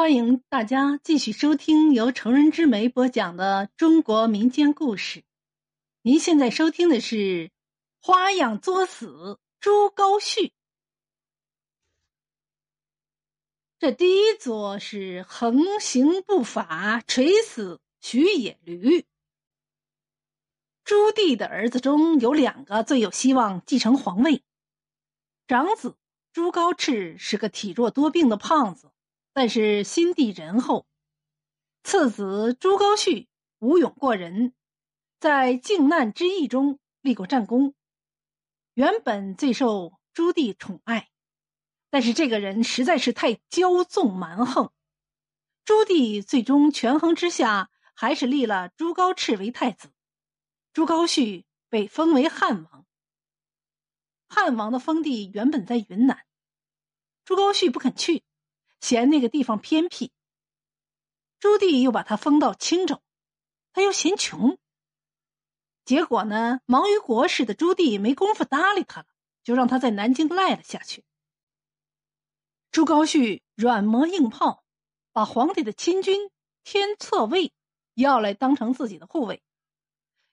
欢迎大家继续收听由成人之美播讲的中国民间故事。您现在收听的是《花样作死朱高煦》。这第一作是横行不法，垂死徐野驴。朱棣的儿子中有两个最有希望继承皇位，长子朱高炽是个体弱多病的胖子。但是心地仁厚，次子朱高煦武勇过人，在靖难之役中立过战功，原本最受朱棣宠爱，但是这个人实在是太骄纵蛮横，朱棣最终权衡之下，还是立了朱高炽为太子，朱高煦被封为汉王。汉王的封地原本在云南，朱高煦不肯去。嫌那个地方偏僻，朱棣又把他封到青州，他又嫌穷。结果呢，忙于国事的朱棣没工夫搭理他了，就让他在南京赖了下去。朱高煦软磨硬泡，把皇帝的亲军天策卫要来当成自己的护卫，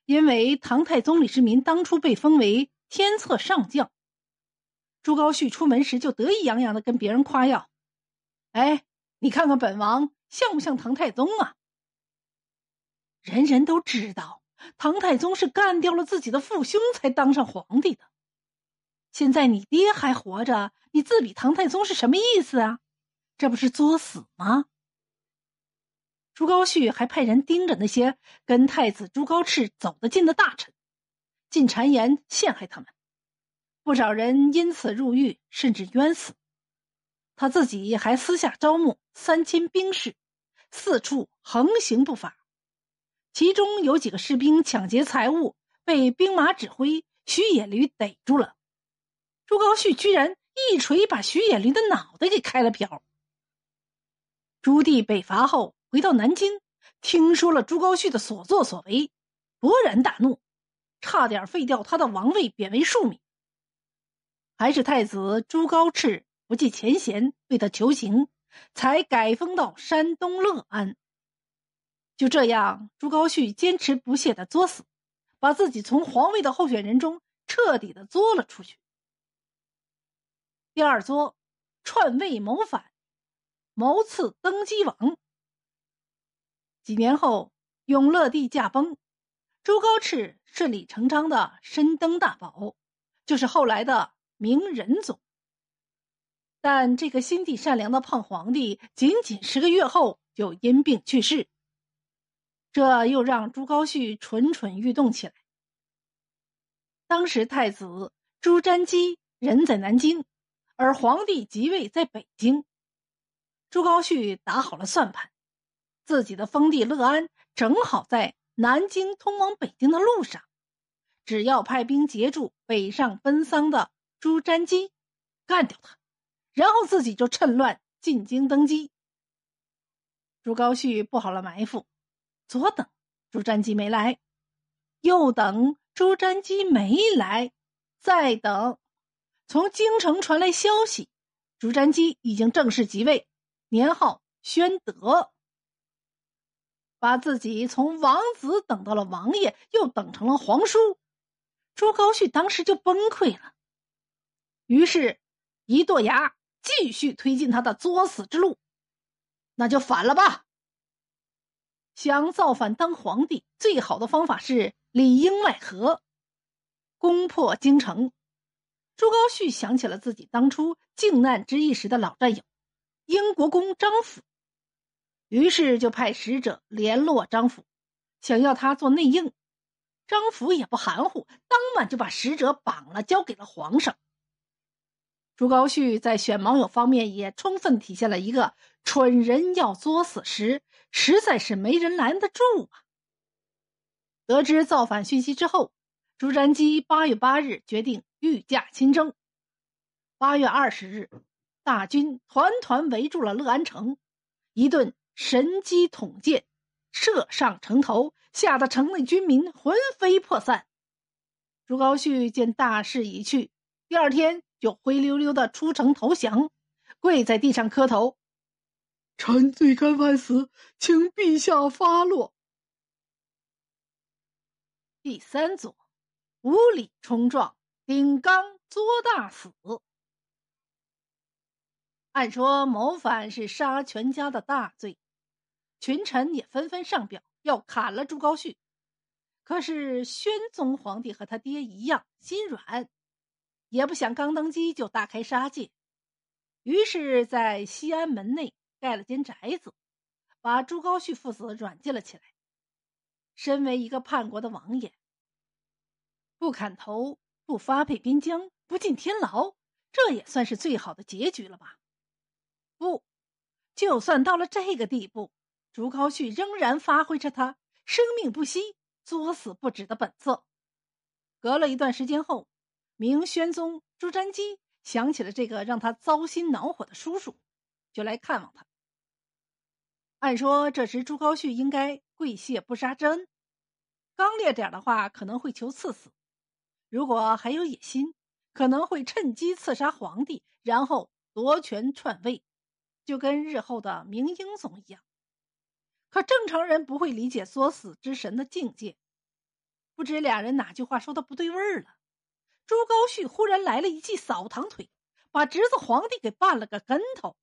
因为唐太宗李世民当初被封为天策上将，朱高煦出门时就得意洋洋的跟别人夸耀。哎，你看看本王像不像唐太宗啊？人人都知道，唐太宗是干掉了自己的父兄才当上皇帝的。现在你爹还活着，你自比唐太宗是什么意思啊？这不是作死吗？朱高煦还派人盯着那些跟太子朱高炽走得近的大臣，进谗言陷害他们，不少人因此入狱，甚至冤死。他自己还私下招募三千兵士，四处横行不法。其中有几个士兵抢劫财物，被兵马指挥徐野驴逮住了。朱高煦居然一锤把徐野驴的脑袋给开了瓢。朱棣北伐后回到南京，听说了朱高煦的所作所为，勃然大怒，差点废掉他的王位，贬为庶民。还是太子朱高炽。不计前嫌，为他求情，才改封到山东乐安。就这样，朱高煦坚持不懈的作死，把自己从皇位的候选人中彻底的作了出去。第二作，篡位谋反，谋刺登基王。几年后，永乐帝驾崩，朱高炽顺理成章的身登大宝，就是后来的明仁宗。但这个心地善良的胖皇帝，仅仅十个月后就因病去世，这又让朱高煦蠢蠢欲动起来。当时太子朱瞻基人在南京，而皇帝即位在北京。朱高煦打好了算盘，自己的封地乐安正好在南京通往北京的路上，只要派兵截住北上奔丧的朱瞻基，干掉他。然后自己就趁乱进京登基。朱高煦布好了埋伏，左等朱瞻基没来，右等朱瞻基没来，再等，从京城传来消息，朱瞻基已经正式即位，年号宣德，把自己从王子等到了王爷，又等成了皇叔。朱高煦当时就崩溃了，于是，一跺牙。继续推进他的作死之路，那就反了吧。想造反当皇帝，最好的方法是里应外合，攻破京城。朱高煦想起了自己当初靖难之役时的老战友英国公张辅，于是就派使者联络张辅，想要他做内应。张辅也不含糊，当晚就把使者绑了，交给了皇上。朱高煦在选盟友方面也充分体现了一个蠢人要作死时，实在是没人拦得住啊。得知造反讯息之后，朱瞻基八月八日决定御驾亲征。八月二十日，大军团团围住了乐安城，一顿神机统箭射上城头，吓得城内军民魂飞魄散。朱高煦见大势已去，第二天。就灰溜溜的出城投降，跪在地上磕头。臣罪该万死，请陛下发落。第三组，无理冲撞，顶缸作大死。按说谋反是杀全家的大罪，群臣也纷纷上表要砍了朱高煦。可是宣宗皇帝和他爹一样心软，也不想刚登基就大开杀戒，于是，在西安门内盖了间宅子，把朱高煦父子软禁了起来。身为一个叛国的王爷，不砍头，不发配边疆，不进天牢，这也算是最好的结局了吧？不，就算到了这个地步，朱高煦仍然发挥着他生命不息。作死不止的本色。隔了一段时间后，明宣宗朱瞻基想起了这个让他糟心恼火的叔叔，就来看望他。按说这时朱高煦应该跪谢不杀之恩，刚烈点的话可能会求赐死；如果还有野心，可能会趁机刺杀皇帝，然后夺权篡位，就跟日后的明英宗一样。可正常人不会理解作死之神的境界。不知俩人哪句话说的不对味儿了，朱高煦忽然来了一记扫堂腿，把侄子皇帝给绊了个跟头。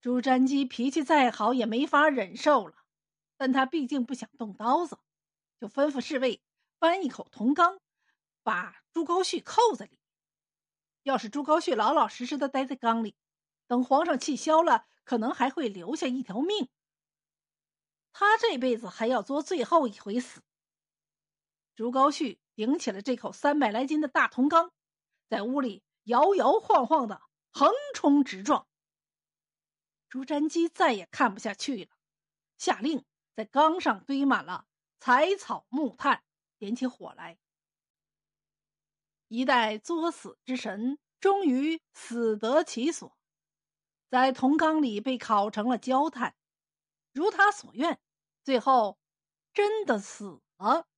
朱瞻基脾气再好也没法忍受了，但他毕竟不想动刀子，就吩咐侍卫搬一口铜缸，把朱高煦扣在里。要是朱高煦老老实实的待在缸里，等皇上气消了。可能还会留下一条命。他这辈子还要做最后一回死。朱高煦顶起了这口三百来斤的大铜缸，在屋里摇摇晃晃的横冲直撞。朱瞻基再也看不下去了，下令在缸上堆满了柴草木炭，点起火来。一代作死之神终于死得其所。在铜缸里被烤成了焦炭，如他所愿，最后真的死了。